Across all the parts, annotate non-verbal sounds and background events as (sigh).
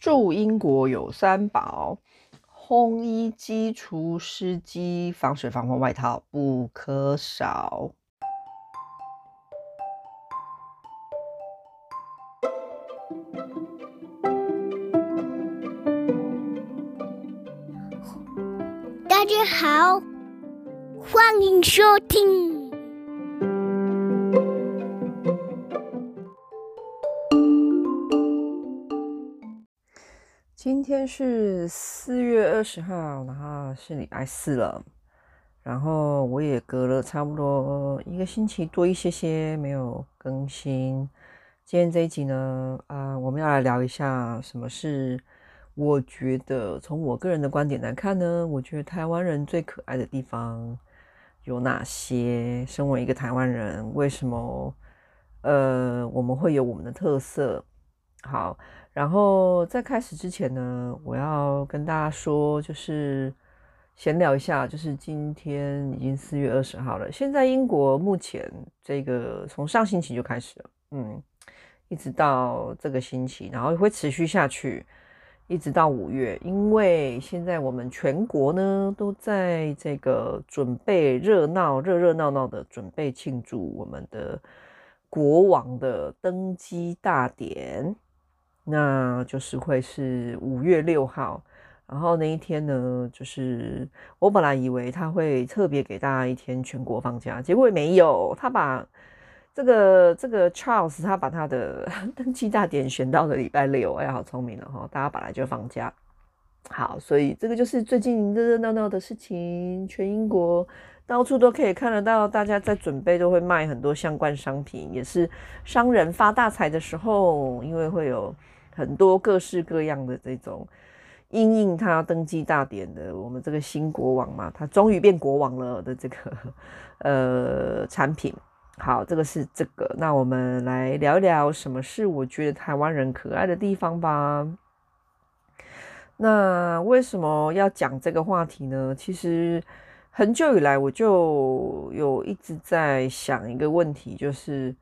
住英国有三宝：烘衣机、除湿机、防水防风外套不可少。大家好，欢迎收听。今天是四月二十号，然后是礼拜四了，然后我也隔了差不多一个星期多一些些没有更新。今天这一集呢，啊，我们要来聊一下什么是我觉得从我个人的观点来看呢，我觉得台湾人最可爱的地方有哪些？身为一个台湾人，为什么呃我们会有我们的特色？好。然后在开始之前呢，我要跟大家说，就是闲聊一下，就是今天已经四月二十号了。现在英国目前这个从上星期就开始了，嗯，一直到这个星期，然后会持续下去，一直到五月。因为现在我们全国呢都在这个准备热闹、热热闹闹的准备庆祝我们的国王的登基大典。那就是会是五月六号，然后那一天呢，就是我本来以为他会特别给大家一天全国放假，结果也没有，他把这个这个 Charles 他把他的 (laughs) 登记大典选到了礼拜六，哎呀，好聪明了哈，大家本来就放假，好，所以这个就是最近热热闹闹的事情，全英国到处都可以看得到，大家在准备都会卖很多相关商品，也是商人发大财的时候，因为会有。很多各式各样的这种因应他登基大典的，我们这个新国王嘛，他终于变国王了的这个呃产品。好，这个是这个。那我们来聊一聊什么是我觉得台湾人可爱的地方吧。那为什么要讲这个话题呢？其实很久以来我就有一直在想一个问题，就是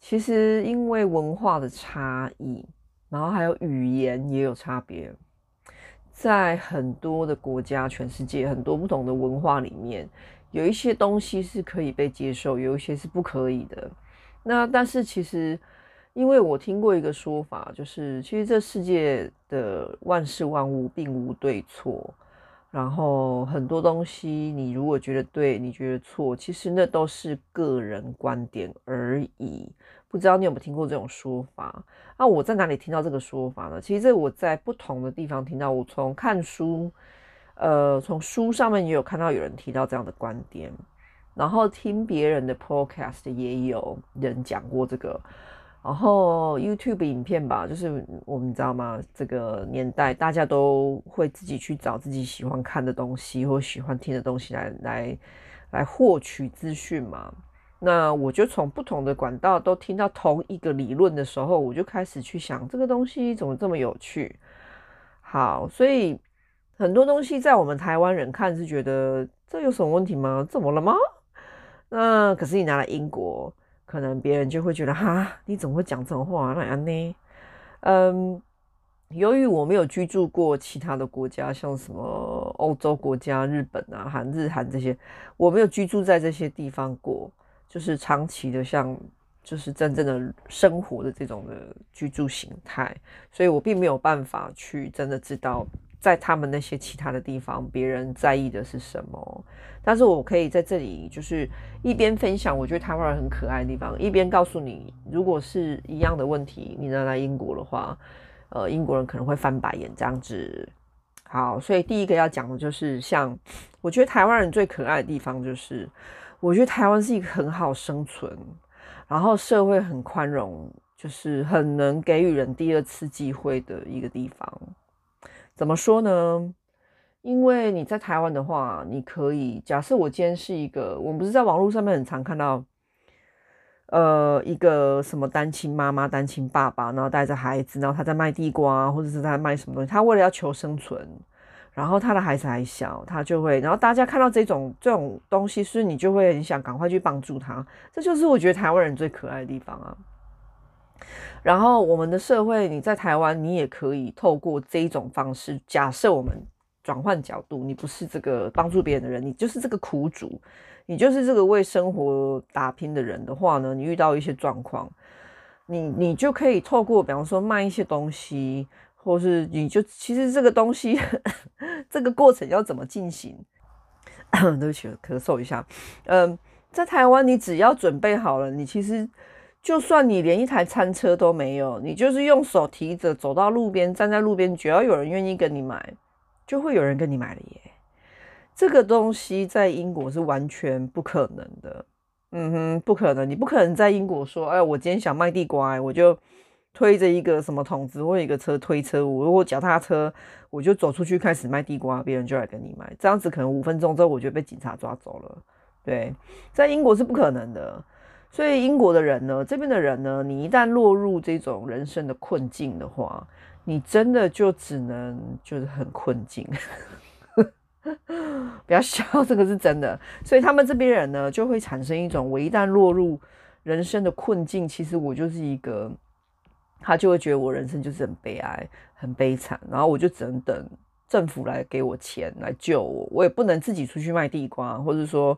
其实因为文化的差异。然后还有语言也有差别，在很多的国家，全世界很多不同的文化里面，有一些东西是可以被接受，有一些是不可以的。那但是其实，因为我听过一个说法，就是其实这世界的万事万物并无对错，然后很多东西你如果觉得对，你觉得错，其实那都是个人观点而已。不知道你有没有听过这种说法？那我在哪里听到这个说法呢？其实这我在不同的地方听到。我从看书，呃，从书上面也有看到有人提到这样的观点，然后听别人的 podcast 也有人讲过这个，然后 YouTube 影片吧，就是我们知道吗？这个年代大家都会自己去找自己喜欢看的东西或喜欢听的东西来来来获取资讯嘛。那我就从不同的管道都听到同一个理论的时候，我就开始去想这个东西怎么这么有趣。好，所以很多东西在我们台湾人看是觉得这有什么问题吗？怎么了吗？那可是你拿来英国，可能别人就会觉得哈，你怎么会讲这种话？那样呢？嗯，由于我没有居住过其他的国家，像什么欧洲国家、日本啊、韩日韩这些，我没有居住在这些地方过。就是长期的，像就是真正的生活的这种的居住形态，所以我并没有办法去真的知道在他们那些其他的地方，别人在意的是什么。但是我可以在这里就是一边分享我觉得台湾人很可爱的地方，一边告诉你，如果是一样的问题，你能来英国的话，呃，英国人可能会翻白眼这样子。好，所以第一个要讲的就是，像我觉得台湾人最可爱的地方就是。我觉得台湾是一个很好生存，然后社会很宽容，就是很能给予人第二次机会的一个地方。怎么说呢？因为你在台湾的话，你可以假设我今天是一个，我们不是在网络上面很常看到，呃，一个什么单亲妈妈、单亲爸爸，然后带着孩子，然后他在卖地瓜，或者是在卖什么东西，他为了要求生存。然后他的孩子还小，他就会，然后大家看到这种这种东西，所以你就会很想赶快去帮助他。这就是我觉得台湾人最可爱的地方啊。然后我们的社会，你在台湾，你也可以透过这一种方式，假设我们转换角度，你不是这个帮助别人的人，你就是这个苦主，你就是这个为生活打拼的人的话呢，你遇到一些状况，你你就可以透过，比方说卖一些东西，或是你就其实这个东西，(laughs) 这个过程要怎么进行？(coughs) 对不起，咳嗽一下。嗯，在台湾，你只要准备好了，你其实。就算你连一台餐车都没有，你就是用手提着走到路边，站在路边，只要有人愿意跟你买，就会有人跟你买了耶。这个东西在英国是完全不可能的，嗯哼，不可能，你不可能在英国说，哎，我今天想卖地瓜，我就推着一个什么桶子或一个车推车，我如果脚踏车，我就走出去开始卖地瓜，别人就来跟你买，这样子可能五分钟之后我就被警察抓走了。对，在英国是不可能的。所以英国的人呢，这边的人呢，你一旦落入这种人生的困境的话，你真的就只能就是很困境。(laughs) 不要笑，这个是真的。所以他们这边人呢，就会产生一种，我一旦落入人生的困境，其实我就是一个，他就会觉得我人生就是很悲哀、很悲惨，然后我就只能等政府来给我钱来救我，我也不能自己出去卖地瓜，或者说。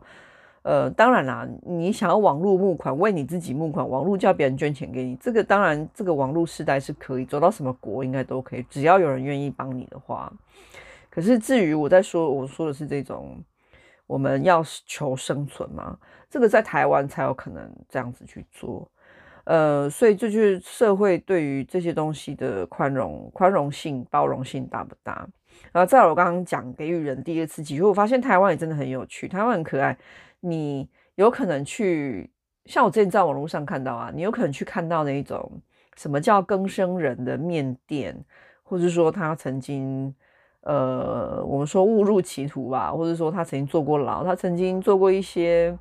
呃，当然啦，你想要网络募款，为你自己募款，网络叫别人捐钱给你，这个当然，这个网络时代是可以走到什么国应该都可以，只要有人愿意帮你的话。可是至于我在说，我说的是这种我们要求生存嘛，这个在台湾才有可能这样子去做。呃，所以这就是社会对于这些东西的宽容、宽容性、包容性大不大？然后再来我刚刚讲给予人第二次机会，我发现台湾也真的很有趣，台湾很可爱。你有可能去，像我之前在网络上看到啊，你有可能去看到那一种什么叫更生人的面店，或者说他曾经，呃，我们说误入歧途吧，或者说他曾经坐过牢，他曾经做过一些，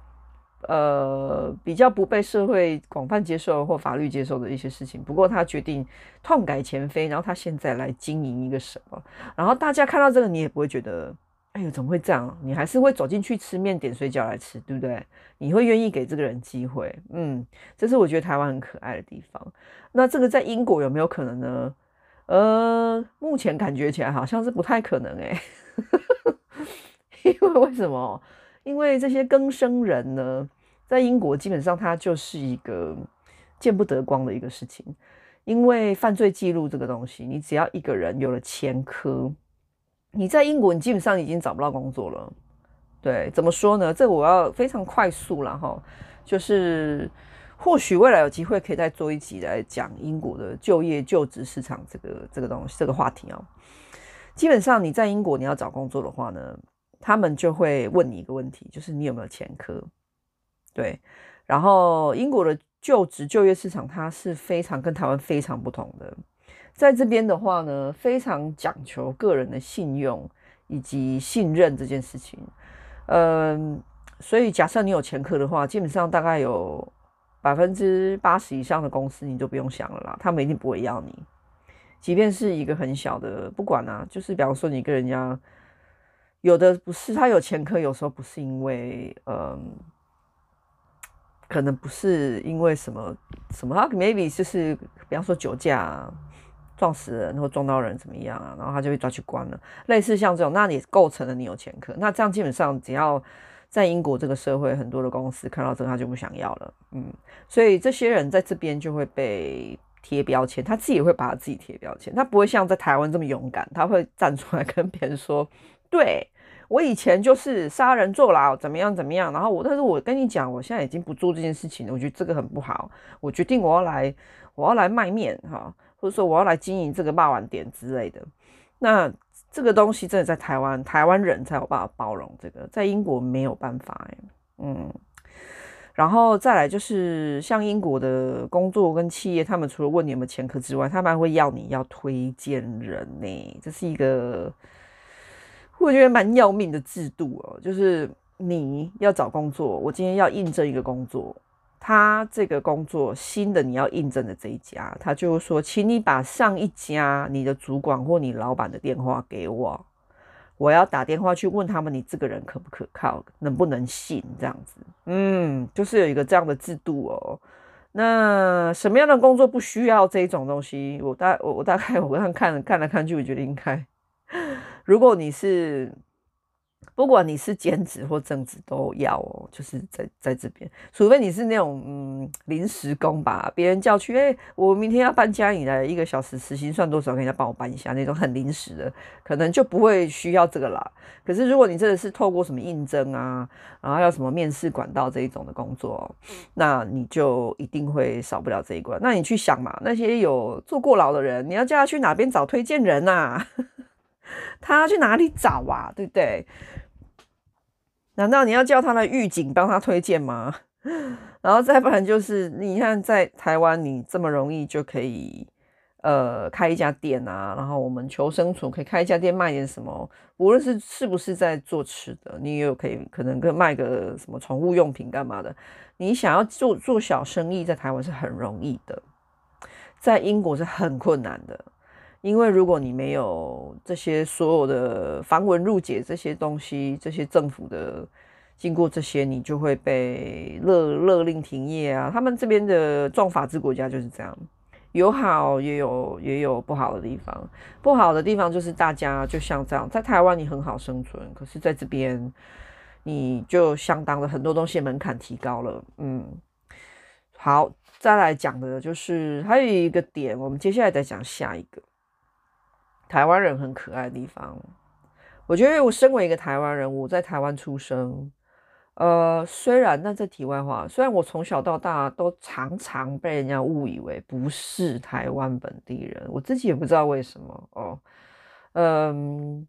呃，比较不被社会广泛接受或法律接受的一些事情。不过他决定痛改前非，然后他现在来经营一个什么，然后大家看到这个，你也不会觉得。哎呦，怎么会这样？你还是会走进去吃面，点水饺来吃，对不对？你会愿意给这个人机会，嗯，这是我觉得台湾很可爱的地方。那这个在英国有没有可能呢？呃，目前感觉起来好像是不太可能哎，(laughs) 因为为什么？因为这些更生人呢，在英国基本上它就是一个见不得光的一个事情，因为犯罪记录这个东西，你只要一个人有了前科。你在英国，你基本上已经找不到工作了。对，怎么说呢？这个我要非常快速了哈，就是或许未来有机会可以再做一集来讲英国的就业就职市场这个这个东西这个话题哦。基本上你在英国你要找工作的话呢，他们就会问你一个问题，就是你有没有前科？对，然后英国的就职就业市场它是非常跟台湾非常不同的。在这边的话呢，非常讲求个人的信用以及信任这件事情。嗯，所以假设你有前科的话，基本上大概有百分之八十以上的公司你就不用想了啦，他们一定不会要你。即便是一个很小的，不管啊，就是比方说你跟人家有的不是他有前科，有时候不是因为嗯，可能不是因为什么什么，他 maybe 就是比方说酒驾。撞死人或撞到人怎么样啊？然后他就被抓去关了。类似像这种，那你构成了你有前科。那这样基本上只要在英国这个社会，很多的公司看到这个，他就不想要了。嗯，所以这些人在这边就会被贴标签，他自己也会把他自己贴标签。他不会像在台湾这么勇敢，他会站出来跟别人说：“对，我以前就是杀人坐牢，怎么样怎么样。”然后我，但是我跟你讲，我现在已经不做这件事情了。我觉得这个很不好。我决定我要来，我要来卖面哈。或者说我要来经营这个霸王点之类的，那这个东西真的在台湾，台湾人才有办法包容这个，在英国没有办法，嗯，然后再来就是像英国的工作跟企业，他们除了问你有没有前科之外，他们还会要你要推荐人呢，这是一个我觉得蛮要命的制度哦，就是你要找工作，我今天要应征一个工作。他这个工作新的你要应征的这一家，他就说，请你把上一家你的主管或你老板的电话给我，我要打电话去问他们，你这个人可不可靠，能不能信这样子。嗯，就是有一个这样的制度哦。那什么样的工作不需要这种东西？我大我我大概我刚看看来看去，我觉得应该，(laughs) 如果你是。不管你是兼职或正职都要哦，就是在在这边，除非你是那种嗯临时工吧，别人叫去，哎、欸，我明天要搬家，你来一个小时时薪算多少？给人家帮我搬一下，那种很临时的，可能就不会需要这个啦。可是如果你真的是透过什么应征啊，然后要什么面试管道这一种的工作，那你就一定会少不了这一关。那你去想嘛，那些有坐过牢的人，你要叫他去哪边找推荐人啊？(laughs) (laughs) 他去哪里找啊？对不对？难道你要叫他的狱警帮他推荐吗？(laughs) 然后再不然就是，你看在台湾，你这么容易就可以呃开一家店啊，然后我们求生存可以开一家店卖点什么，无论是是不是在做吃的，你也有可以可能跟卖个什么宠物用品干嘛的，你想要做做小生意，在台湾是很容易的，在英国是很困难的。因为如果你没有这些所有的繁文缛节这些东西，这些政府的经过这些，你就会被勒勒令停业啊。他们这边的重法治国家就是这样，有好也有也有不好的地方。不好的地方就是大家就像这样，在台湾你很好生存，可是在这边你就相当的很多东西门槛提高了。嗯，好，再来讲的就是还有一个点，我们接下来再讲下一个。台湾人很可爱的地方，我觉得我身为一个台湾人，我在台湾出生，呃，虽然那这题外话，虽然我从小到大都常常被人家误以为不是台湾本地人，我自己也不知道为什么哦，嗯，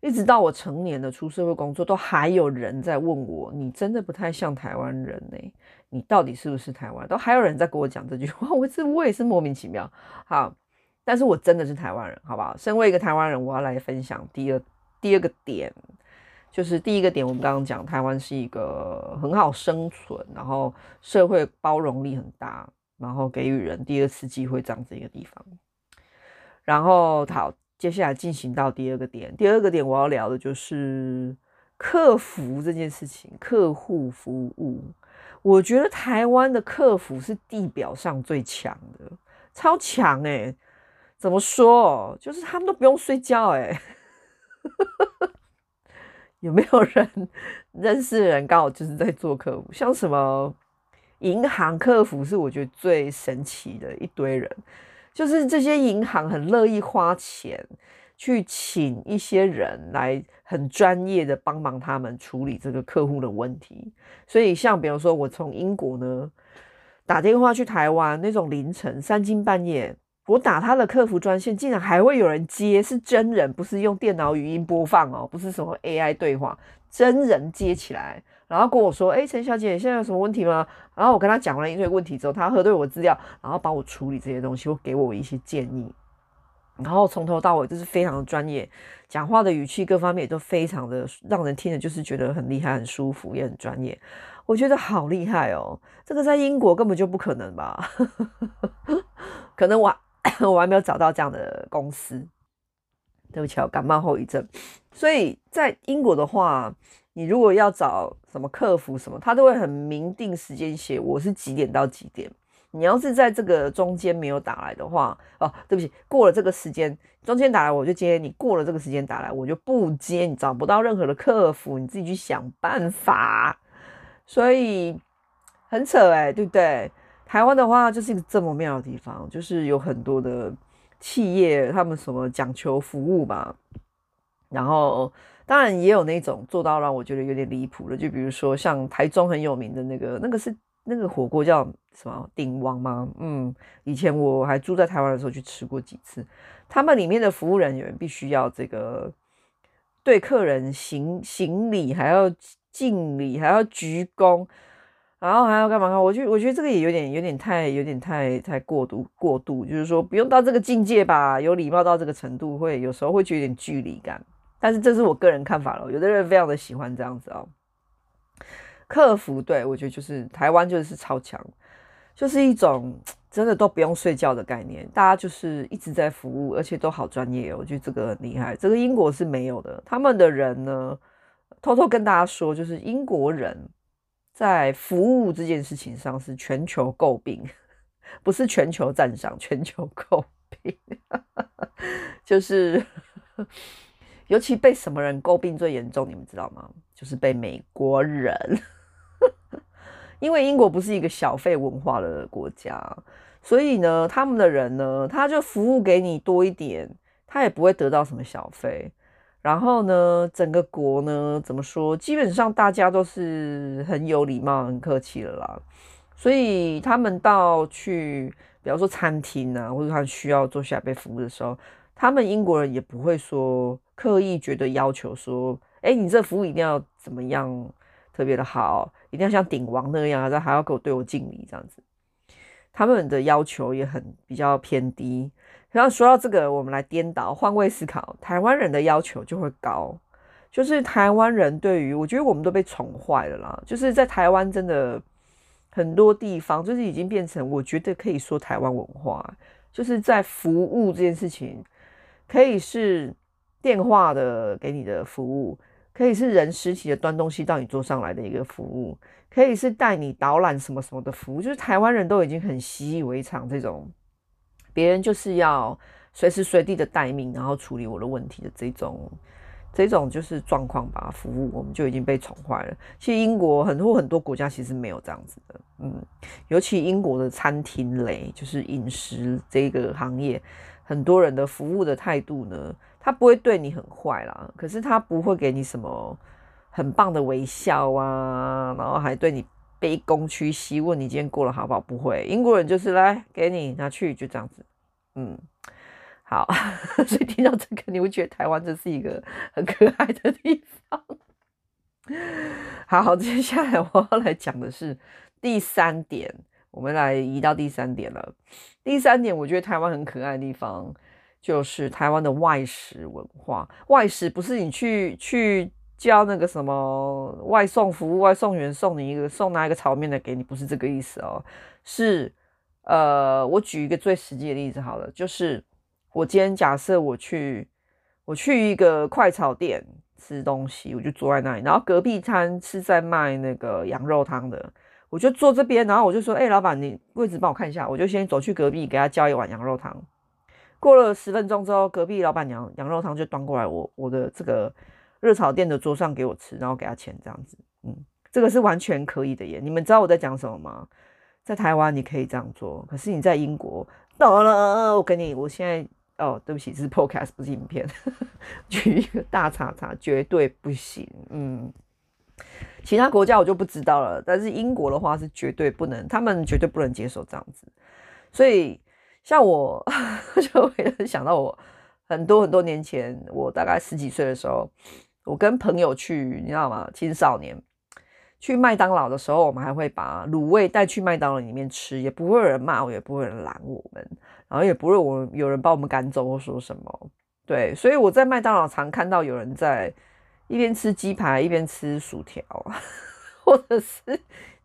一直到我成年的出社会工作，都还有人在问我，你真的不太像台湾人呢？你到底是不是台湾？都还有人在跟我讲这句话，我这我也是莫名其妙，好。但是我真的是台湾人，好不好？身为一个台湾人，我要来分享第二第二个点，就是第一个点，我们刚刚讲台湾是一个很好生存，然后社会包容力很大，然后给予人第二次机会这样子一个地方。然后好，接下来进行到第二个点，第二个点我要聊的就是客服这件事情，客户服务。我觉得台湾的客服是地表上最强的，超强欸。怎么说？就是他们都不用睡觉哎，(laughs) 有没有人认识的人刚好就是在做客服？像什么银行客服是我觉得最神奇的一堆人，就是这些银行很乐意花钱去请一些人来很专业的帮忙他们处理这个客户的问题。所以像比如说我从英国呢打电话去台湾那种凌晨三更半夜。我打他的客服专线，竟然还会有人接，是真人，不是用电脑语音播放哦，不是什么 AI 对话，真人接起来，然后跟我说：“哎，陈小姐，现在有什么问题吗？”然后我跟他讲完一堆问题之后，他核对我资料，然后帮我处理这些东西，或给我一些建议，然后从头到尾就是非常的专业，讲话的语气各方面也都非常的让人听着就是觉得很厉害、很舒服，也很专业。我觉得好厉害哦，这个在英国根本就不可能吧？(laughs) 可能我。(coughs) 我还没有找到这样的公司，对不起，我感冒后遗症。所以在英国的话，你如果要找什么客服什么，他都会很明定时间写，我是几点到几点。你要是在这个中间没有打来的话，哦，对不起，过了这个时间，中间打来我就接你，过了这个时间打来我就不接，你找不到任何的客服，你自己去想办法。所以很扯欸，对不对？台湾的话就是一个这么妙的地方，就是有很多的企业，他们什么讲求服务嘛，然后当然也有那种做到让我觉得有点离谱的，就比如说像台中很有名的那个，那个是那个火锅叫什么鼎王吗？嗯，以前我还住在台湾的时候去吃过几次，他们里面的服务人员必须要这个对客人行行礼，还要敬礼，还要鞠躬。然后还要干嘛？我觉我觉得这个也有点有点太有点太太过度过度，就是说不用到这个境界吧，有礼貌到这个程度会有时候会觉得有点距离感。但是这是我个人看法了，有的人非常的喜欢这样子哦。客服对，我觉得就是台湾就是超强，就是一种真的都不用睡觉的概念，大家就是一直在服务，而且都好专业哦。我觉得这个很厉害，这个英国是没有的。他们的人呢，偷偷跟大家说，就是英国人。在服务这件事情上是全球诟病，不是全球赞赏，全球诟病，就是 (laughs) 尤其被什么人诟病最严重，你们知道吗？就是被美国人，(laughs) 因为英国不是一个小费文化的国家，所以呢，他们的人呢，他就服务给你多一点，他也不会得到什么小费。然后呢，整个国呢，怎么说？基本上大家都是很有礼貌、很客气的啦。所以他们到去，比方说餐厅啊，或者他需要坐下被服务的时候，他们英国人也不会说刻意觉得要求说，哎，你这服务一定要怎么样特别的好，一定要像顶王那样，还还要给我对我敬礼这样子。他们的要求也很比较偏低。然后说到这个，我们来颠倒换位思考，台湾人的要求就会高，就是台湾人对于，我觉得我们都被宠坏了啦，就是在台湾真的很多地方，就是已经变成我觉得可以说台湾文化，就是在服务这件事情，可以是电话的给你的服务，可以是人实体的端东西到你桌上来的一个服务，可以是带你导览什么什么的服务，就是台湾人都已经很习以为常这种。别人就是要随时随地的待命，然后处理我的问题的这种，这种就是状况吧。服务我们就已经被宠坏了。其实英国很多很多国家其实没有这样子的，嗯，尤其英国的餐厅类，就是饮食这个行业，很多人的服务的态度呢，他不会对你很坏啦，可是他不会给你什么很棒的微笑啊，然后还对你。卑躬屈膝问你今天过得好不好？不会，英国人就是来给你拿去，就这样子。嗯，好，(laughs) 所以听到这个，你会觉得台湾这是一个很可爱的地方。好，接下来我要来讲的是第三点，我们来移到第三点了。第三点，我觉得台湾很可爱的地方就是台湾的外食文化。外食不是你去去。叫那个什么外送服务，外送员送你一个送拿一个炒面的给你，不是这个意思哦。是呃，我举一个最实际的例子好了，就是我今天假设我去我去一个快炒店吃东西，我就坐在那里，然后隔壁摊是在卖那个羊肉汤的，我就坐这边，然后我就说：“哎，老板，你位置帮我看一下。”我就先走去隔壁给他叫一碗羊肉汤。过了十分钟之后，隔壁老板娘羊肉汤就端过来我我的这个。热炒店的桌上给我吃，然后给他钱，这样子，嗯，这个是完全可以的耶。你们知道我在讲什么吗？在台湾你可以这样做，可是你在英国，到了，我跟你，我现在，哦，对不起，这是 podcast 不是影片，举一个大叉叉，绝对不行，嗯。其他国家我就不知道了，但是英国的话是绝对不能，他们绝对不能接受这样子。所以，像我 (laughs) 就会想到我很多很多年前，我大概十几岁的时候。我跟朋友去，你知道吗？青少年去麦当劳的时候，我们还会把卤味带去麦当劳里面吃，也不会有人骂我，也不会有人拦我们，然后也不会我有人把我们赶走或说什么。对，所以我在麦当劳常看到有人在一边吃鸡排一边吃薯条，(laughs) 或者是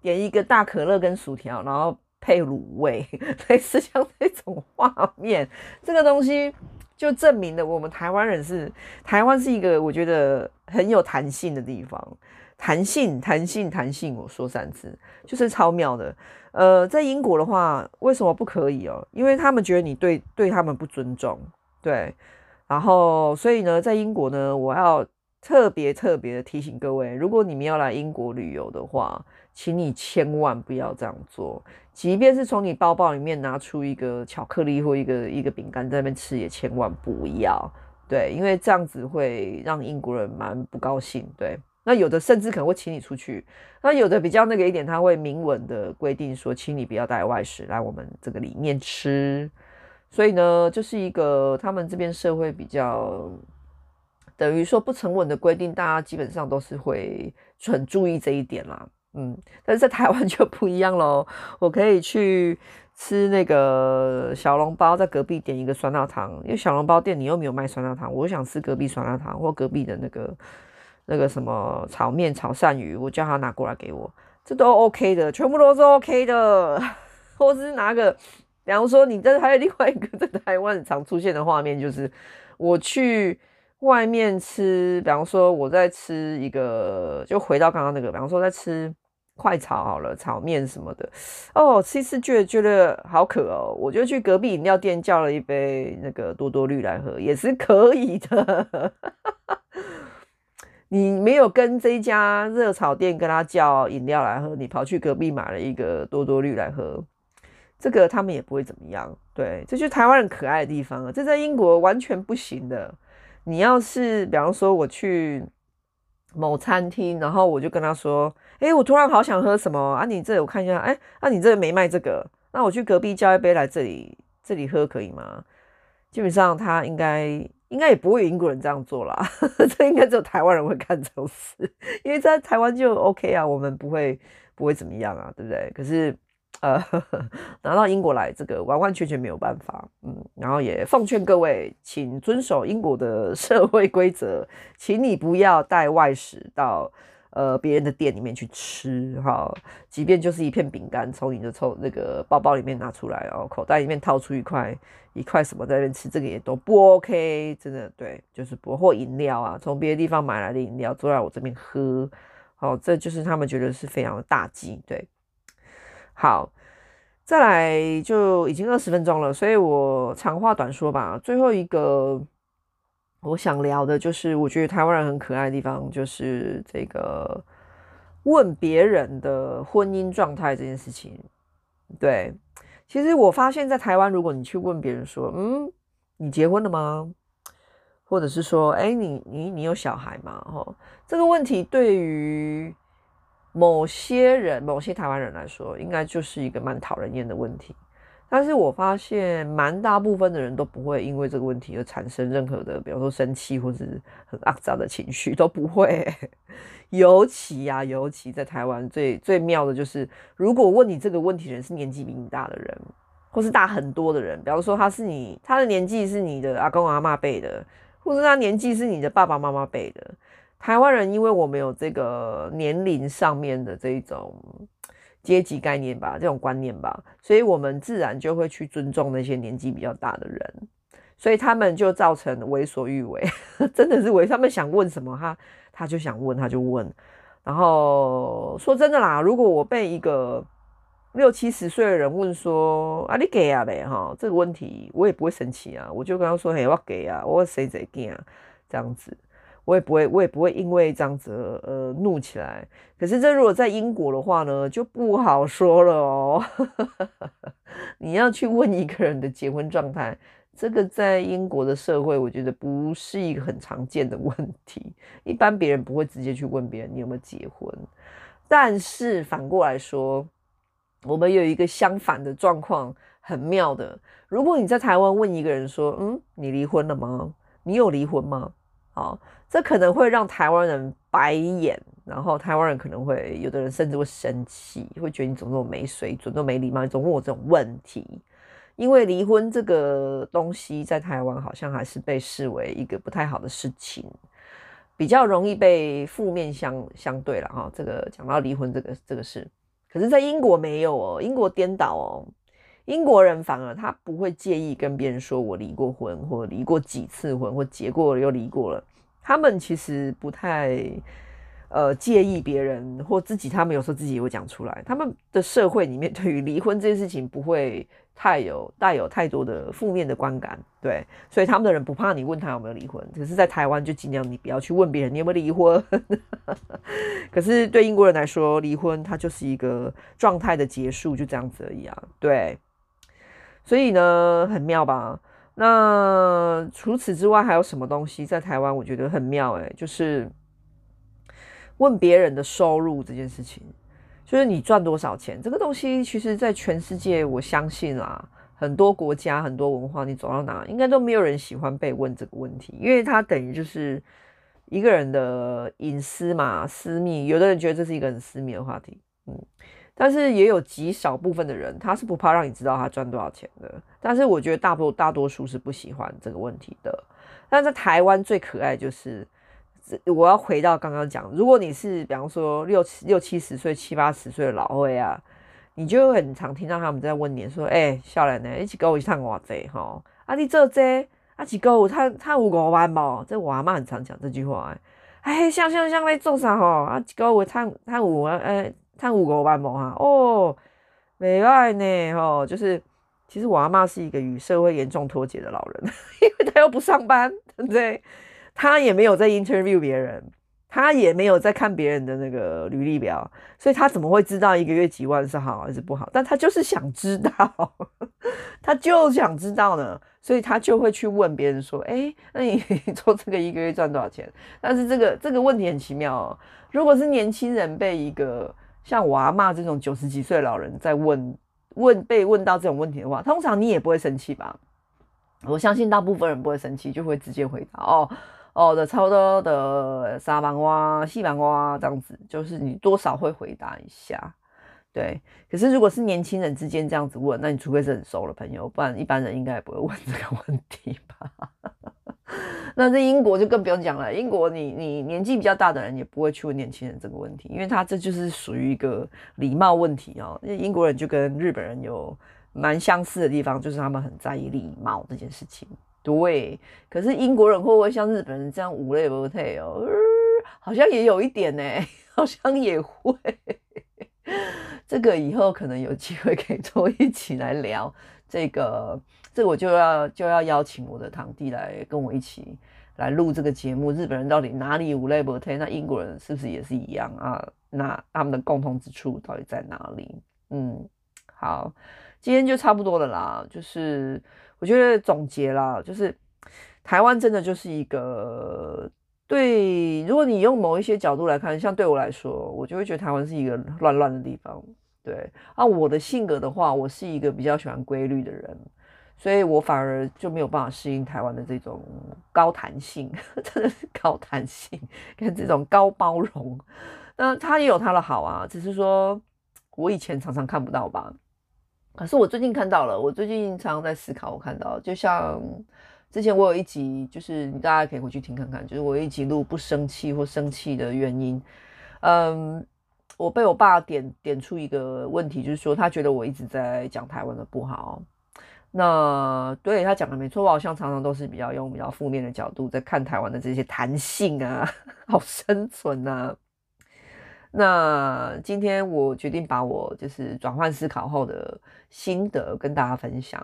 点一个大可乐跟薯条，然后配卤味，(laughs) 类似像这种画面，这个东西。就证明了我们台湾人是台湾是一个我觉得很有弹性的地方，弹性弹性弹性，我说三次就是超妙的。呃，在英国的话，为什么不可以哦？因为他们觉得你对对他们不尊重，对。然后所以呢，在英国呢，我要特别特别的提醒各位，如果你们要来英国旅游的话，请你千万不要这样做，即便是从你包包里面拿出一个巧克力或一个一个饼干在那边吃，也千万不要。对，因为这样子会让英国人蛮不高兴。对，那有的甚至可能会请你出去，那有的比较那个一点，他会明文的规定说，请你不要带外食来我们这个里面吃。所以呢，就是一个他们这边社会比较等于说不成文的规定，大家基本上都是会很注意这一点啦。嗯，但是在台湾 (laughs) 就不一样喽。我可以去吃那个小笼包，在隔壁点一个酸辣汤，因为小笼包店你又没有卖酸辣汤，我想吃隔壁酸辣汤或隔壁的那个那个什么炒面、炒鳝鱼，我叫他拿过来给我，这都 OK 的，全部都是 OK 的。(laughs) 或是拿个，比方说你这还有另外一个在台湾常出现的画面，就是我去。外面吃，比方说我在吃一个，就回到刚刚那个，比方说在吃快炒好了，炒面什么的。哦，其实觉得觉得好渴哦，我就去隔壁饮料店叫了一杯那个多多绿来喝，也是可以的。(laughs) 你没有跟这一家热炒店跟他叫饮料来喝，你跑去隔壁买了一个多多绿来喝，这个他们也不会怎么样。对，这就是台湾人可爱的地方啊，这在英国完全不行的。你要是比方说我去某餐厅，然后我就跟他说，哎，我突然好想喝什么啊？你这我看一下，哎，啊你这里没卖这个，那我去隔壁叫一杯来这里这里喝可以吗？基本上他应该。应该也不会英国人这样做啦，(laughs) 这应该只有台湾人会干这种事，因为在台湾就 OK 啊，我们不会不会怎么样啊，对不对？可是呃，拿到英国来，这个完完全全没有办法，嗯，然后也奉劝各位，请遵守英国的 (laughs) 社会规则，请你不要带外食到。呃，别人的店里面去吃哈，即便就是一片饼干，从你的抽那个包包里面拿出来，然后口袋里面掏出一块一块什么在那边吃，这个也都不 OK，真的对，就是不或饮料啊，从别的地方买来的饮料坐在我这边喝，好，这就是他们觉得是非常的大忌，对。好，再来就已经二十分钟了，所以我长话短说吧，最后一个。我想聊的就是，我觉得台湾人很可爱的地方，就是这个问别人的婚姻状态这件事情。对，其实我发现，在台湾，如果你去问别人说：“嗯，你结婚了吗？”或者是说：“哎，你你你有小孩吗？”哈，这个问题对于某些人、某些台湾人来说，应该就是一个蛮讨人厌的问题。但是我发现，蛮大部分的人都不会因为这个问题而产生任何的，比方说生气或是很肮脏的情绪，都不会。(laughs) 尤其呀、尤其在台湾，最最妙的就是，如果问你这个问题的人是年纪比你大的人，或是大很多的人，比方说他是你，他的年纪是你的阿公阿妈辈的，或是他年纪是你的爸爸妈妈辈的，台湾人因为我们有这个年龄上面的这一种。阶级概念吧，这种观念吧，所以我们自然就会去尊重那些年纪比较大的人，所以他们就造成为所欲为，(laughs) 真的是为他们想问什么，他他就想问，他就问。然后说真的啦，如果我被一个六七十岁的人问说啊，你给啊呗哈，这个问题我也不会生气啊，我就跟他说，嘿，我给啊，我谁谁给啊，这样子。我也不会，我也不会因为这样子呃怒起来。可是这如果在英国的话呢，就不好说了哦。(laughs) 你要去问一个人的结婚状态，这个在英国的社会，我觉得不是一个很常见的问题。一般别人不会直接去问别人你有没有结婚。但是反过来说，我们有一个相反的状况，很妙的。如果你在台湾问一个人说：“嗯，你离婚了吗？你有离婚吗？”好。这可能会让台湾人白眼，然后台湾人可能会有的人甚至会生气，会觉得你怎么那么没水准，都没礼貌，你总问我这种问题。因为离婚这个东西在台湾好像还是被视为一个不太好的事情，比较容易被负面相相对了哈。这个讲到离婚这个这个事，可是在英国没有哦，英国颠倒哦，英国人反而他不会介意跟别人说我离过婚，或离过几次婚，或结过又离过了。他们其实不太呃介意别人或自己，他们有时候自己也会讲出来。他们的社会里面对于离婚这件事情不会太有带有太多的负面的观感，对，所以他们的人不怕你问他有没有离婚。可是，在台湾就尽量你不要去问别人你有没有离婚。可是对英国人来说，离婚它就是一个状态的结束，就这样子而已啊。对，所以呢，很妙吧？那除此之外还有什么东西在台湾我觉得很妙欸，就是问别人的收入这件事情，就是你赚多少钱这个东西，其实在全世界我相信啦，很多国家很多文化，你走到哪应该都没有人喜欢被问这个问题，因为它等于就是一个人的隐私嘛，私密，有的人觉得这是一个很私密的话题，嗯。但是也有极少部分的人，他是不怕让你知道他赚多少钱的。但是我觉得大多大多数是不喜欢这个问题的。但在台湾最可爱就是，我要回到刚刚讲，如果你是比方说六七六七十岁、七八十岁的老会啊，你就很常听到他们在问你说：“哎、欸，少年呢，一起跟我一趟偌济哈？啊，你做这啊，几个他他有五万吗？这我阿妈很常讲这句话。哎，像像像在做啥哈？啊，几个我他他有呃。欸看五个班模哈哦，没爱呢哦，就是其实我阿妈是一个与社会严重脱节的老人，(laughs) 因为她又不上班，对不对？她也没有在 interview 别人。她也没有在看别人的那个履历表，所以她怎么会知道一个月几万是好还是不好？但她就是想知道，(laughs) 她就想知道呢，所以她就会去问别人说：“哎，那你做这个一个月赚多少钱？”但是这个这个问题很奇妙哦。如果是年轻人被一个像我阿妈这种九十几岁老人在问问被问到这种问题的话，通常你也不会生气吧？我相信大部分人不会生气，就会直接回答哦。哦的，差不多的三万哇、四万哇这样子，就是你多少会回答一下，对。可是如果是年轻人之间这样子问，那你除非是很熟的朋友，不然一般人应该也不会问这个问题吧？(laughs) 那在英国就更不用讲了，英国你你年纪比较大的人也不会去问年轻人这个问题，因为他这就是属于一个礼貌问题哦。因为英国人就跟日本人有蛮相似的地方，就是他们很在意礼貌这件事情。对，可是英国人会不会像日本人这样无礼不退哦？好像也有一点呢，(laughs) 好像也会。这个以后可能有机会可以多一起来聊这个，这我就要就要邀请我的堂弟来跟我一起来录这个节目。日本人到底哪里无礼不退？那英国人是不是也是一样啊？那他们的共同之处到底在哪里？嗯，好，今天就差不多了啦，就是。我觉得总结啦，就是台湾真的就是一个对，如果你用某一些角度来看，像对我来说，我就会觉得台湾是一个乱乱的地方。对啊，我的性格的话，我是一个比较喜欢规律的人，所以我反而就没有办法适应台湾的这种高弹性，(laughs) 真的是高弹性跟这种高包容。那它也有它的好啊，只是说我以前常常看不到吧。可是我最近看到了，我最近常常在思考。我看到，就像之前我有一集，就是大家可以回去听看看，就是我一集录不生气或生气的原因。嗯，我被我爸点点出一个问题，就是说他觉得我一直在讲台湾的不好。那对他讲的没错，我好像常常都是比较用比较负面的角度在看台湾的这些弹性啊，(laughs) 好生存啊。那今天我决定把我就是转换思考后的心得跟大家分享。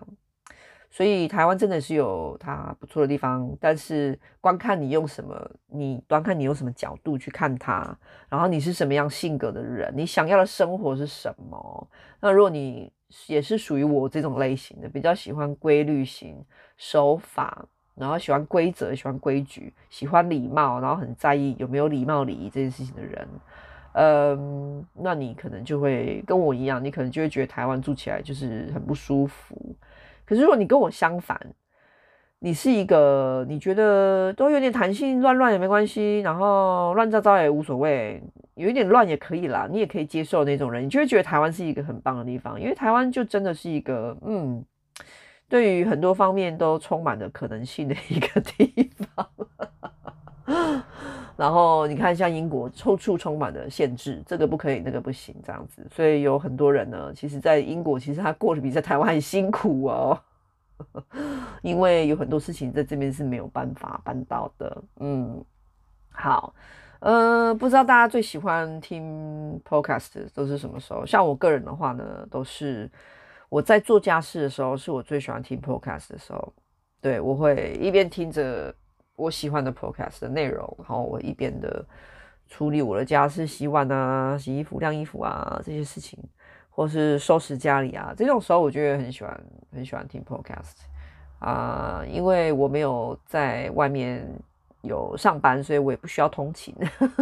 所以台湾真的是有它不错的地方，但是观看你用什么，你观看你用什么角度去看它，然后你是什么样性格的人，你想要的生活是什么？那如果你也是属于我这种类型的，比较喜欢规律型、手法，然后喜欢规则、喜欢规矩、喜欢礼貌，然后很在意有没有礼貌礼仪这件事情的人。嗯，那你可能就会跟我一样，你可能就会觉得台湾住起来就是很不舒服。可是如果你跟我相反，你是一个你觉得都有点弹性，乱乱也没关系，然后乱糟糟也无所谓，有一点乱也可以啦，你也可以接受那种人，你就会觉得台湾是一个很棒的地方，因为台湾就真的是一个嗯，对于很多方面都充满了可能性的一个地方。然后你看，像英国，处处充满了限制，这个不可以，那个不行，这样子。所以有很多人呢，其实，在英国，其实他过得比在台湾还辛苦哦，(laughs) 因为有很多事情在这边是没有办法办到的。嗯，好，呃，不知道大家最喜欢听 podcast 都是什么时候？像我个人的话呢，都是我在做家事的时候，是我最喜欢听 podcast 的时候。对，我会一边听着。我喜欢的 podcast 的内容，然后我一边的处理我的家事、洗碗啊、洗衣服、晾衣服啊这些事情，或是收拾家里啊，这种时候我就会很喜欢很喜欢听 podcast 啊、因为我没有在外面有上班，所以我也不需要通勤。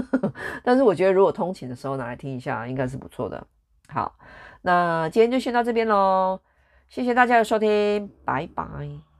(laughs) 但是我觉得如果通勤的时候拿来听一下，应该是不错的。好，那今天就先到这边喽，谢谢大家的收听，拜拜。